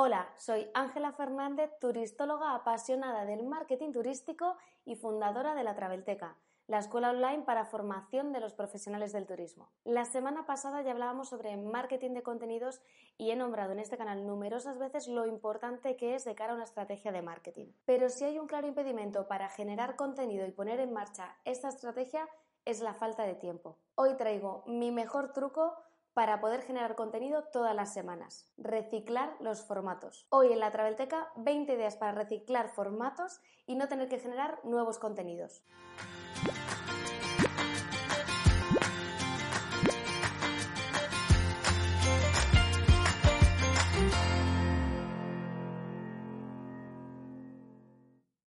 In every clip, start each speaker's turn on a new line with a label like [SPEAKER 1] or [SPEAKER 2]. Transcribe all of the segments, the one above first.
[SPEAKER 1] Hola, soy Ángela Fernández, turistóloga apasionada del marketing turístico y fundadora de la Travelteca, la escuela online para formación de los profesionales del turismo. La semana pasada ya hablábamos sobre marketing de contenidos y he nombrado en este canal numerosas veces lo importante que es de cara a una estrategia de marketing. Pero si hay un claro impedimento para generar contenido y poner en marcha esta estrategia es la falta de tiempo. Hoy traigo mi mejor truco para poder generar contenido todas las semanas. Reciclar los formatos. Hoy en la Travelteca 20 ideas para reciclar formatos y no tener que generar nuevos contenidos.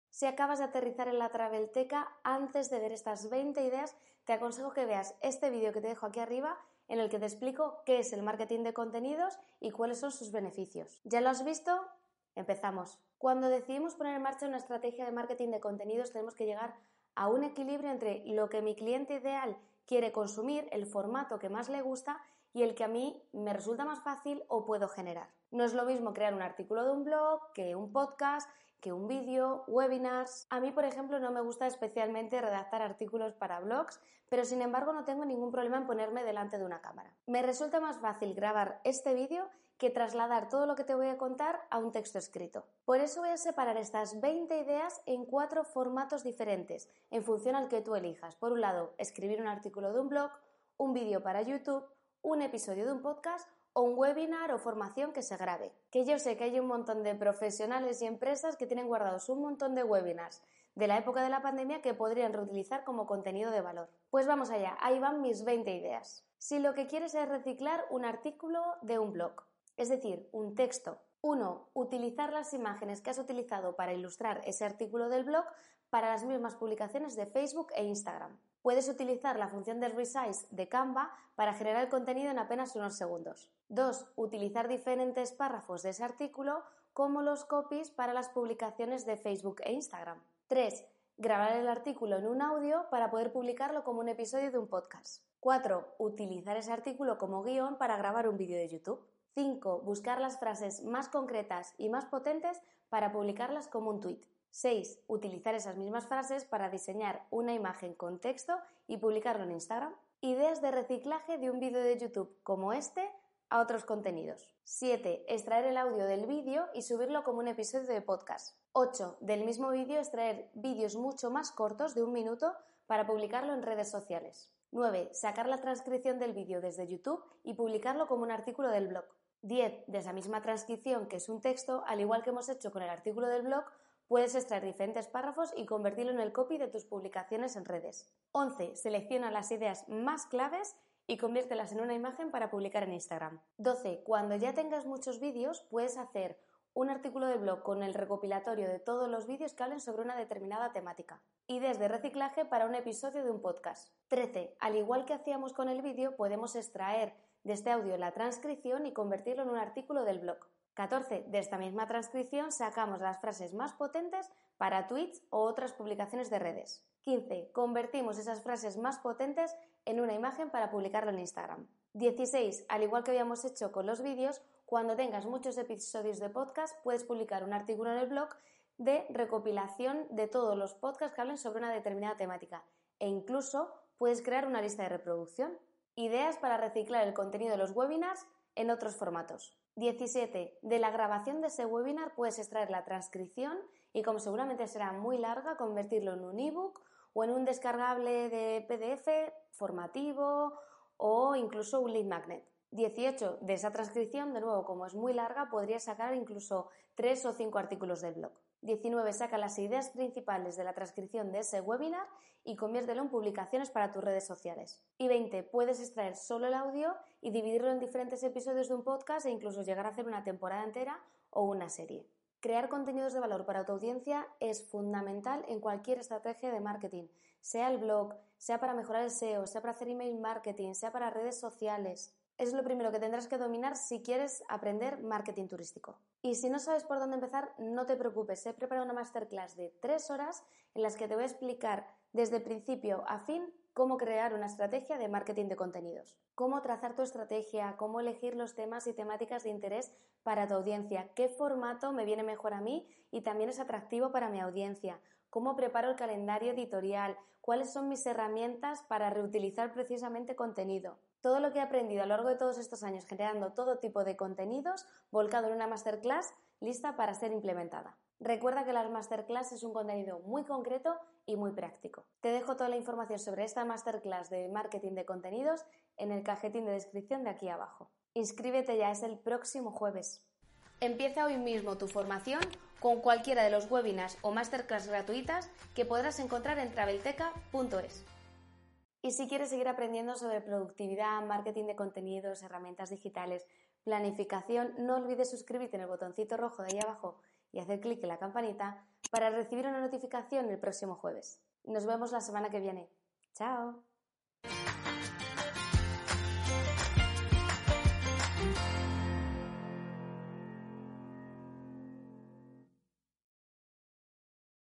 [SPEAKER 1] Si acabas de aterrizar en la Travelteca, antes de ver estas 20 ideas, te aconsejo que veas este vídeo que te dejo aquí arriba en el que te explico qué es el marketing de contenidos y cuáles son sus beneficios. ¿Ya lo has visto? Empezamos. Cuando decidimos poner en marcha una estrategia de marketing de contenidos tenemos que llegar a un equilibrio entre lo que mi cliente ideal quiere consumir, el formato que más le gusta y el que a mí me resulta más fácil o puedo generar. No es lo mismo crear un artículo de un blog que un podcast, que un vídeo, webinars. A mí, por ejemplo, no me gusta especialmente redactar artículos para blogs, pero sin embargo no tengo ningún problema en ponerme delante de una cámara. Me resulta más fácil grabar este vídeo que trasladar todo lo que te voy a contar a un texto escrito. Por eso voy a separar estas 20 ideas en cuatro formatos diferentes, en función al que tú elijas. Por un lado, escribir un artículo de un blog, un vídeo para YouTube, un episodio de un podcast o un webinar o formación que se grabe. Que yo sé que hay un montón de profesionales y empresas que tienen guardados un montón de webinars de la época de la pandemia que podrían reutilizar como contenido de valor. Pues vamos allá, ahí van mis 20 ideas. Si lo que quieres es reciclar un artículo de un blog, es decir, un texto. Uno, Utilizar las imágenes que has utilizado para ilustrar ese artículo del blog para las mismas publicaciones de Facebook e Instagram. Puedes utilizar la función de resize de Canva para generar el contenido en apenas unos segundos. 2. Utilizar diferentes párrafos de ese artículo como los copies para las publicaciones de Facebook e Instagram. 3. Grabar el artículo en un audio para poder publicarlo como un episodio de un podcast. 4. Utilizar ese artículo como guion para grabar un vídeo de YouTube. 5. Buscar las frases más concretas y más potentes para publicarlas como un tweet. 6. Utilizar esas mismas frases para diseñar una imagen con texto y publicarlo en Instagram. Ideas de reciclaje de un vídeo de YouTube como este a otros contenidos. 7. Extraer el audio del vídeo y subirlo como un episodio de podcast. 8. Del mismo vídeo extraer vídeos mucho más cortos de un minuto para publicarlo en redes sociales. 9. Sacar la transcripción del vídeo desde YouTube y publicarlo como un artículo del blog. 10. De esa misma transcripción, que es un texto, al igual que hemos hecho con el artículo del blog, Puedes extraer diferentes párrafos y convertirlo en el copy de tus publicaciones en redes. 11. Selecciona las ideas más claves y conviértelas en una imagen para publicar en Instagram. 12. Cuando ya tengas muchos vídeos, puedes hacer un artículo de blog con el recopilatorio de todos los vídeos que hablen sobre una determinada temática. Ideas de reciclaje para un episodio de un podcast. 13. Al igual que hacíamos con el vídeo, podemos extraer de este audio la transcripción y convertirlo en un artículo del blog. 14. De esta misma transcripción sacamos las frases más potentes para tweets o otras publicaciones de redes. 15. Convertimos esas frases más potentes en una imagen para publicarlo en Instagram. 16. Al igual que habíamos hecho con los vídeos, cuando tengas muchos episodios de podcast, puedes publicar un artículo en el blog de recopilación de todos los podcasts que hablen sobre una determinada temática e incluso puedes crear una lista de reproducción. Ideas para reciclar el contenido de los webinars en otros formatos. 17. De la grabación de ese webinar puedes extraer la transcripción y como seguramente será muy larga, convertirlo en un ebook o en un descargable de PDF formativo o incluso un lead magnet. 18. De esa transcripción, de nuevo, como es muy larga, podrías sacar incluso 3 o 5 artículos del blog. 19. Saca las ideas principales de la transcripción de ese webinar y conviértelo en publicaciones para tus redes sociales. Y 20. Puedes extraer solo el audio y dividirlo en diferentes episodios de un podcast e incluso llegar a hacer una temporada entera o una serie. Crear contenidos de valor para tu audiencia es fundamental en cualquier estrategia de marketing, sea el blog, sea para mejorar el SEO, sea para hacer email marketing, sea para redes sociales es lo primero que tendrás que dominar si quieres aprender marketing turístico. Y si no sabes por dónde empezar, no te preocupes. He preparado una masterclass de tres horas en las que te voy a explicar desde principio a fin cómo crear una estrategia de marketing de contenidos, cómo trazar tu estrategia, cómo elegir los temas y temáticas de interés para tu audiencia, qué formato me viene mejor a mí y también es atractivo para mi audiencia, cómo preparo el calendario editorial, cuáles son mis herramientas para reutilizar precisamente contenido. Todo lo que he aprendido a lo largo de todos estos años generando todo tipo de contenidos volcado en una masterclass lista para ser implementada. Recuerda que la masterclass es un contenido muy concreto y muy práctico. Te dejo toda la información sobre esta masterclass de marketing de contenidos en el cajetín de descripción de aquí abajo. Inscríbete ya, es el próximo jueves. Empieza hoy mismo tu formación con cualquiera de los webinars o masterclass gratuitas que podrás encontrar en travelteca.es. Y si quieres seguir aprendiendo sobre productividad, marketing de contenidos, herramientas digitales, planificación, no olvides suscribirte en el botoncito rojo de ahí abajo y hacer clic en la campanita para recibir una notificación el próximo jueves. Nos vemos la semana que viene. ¡Chao!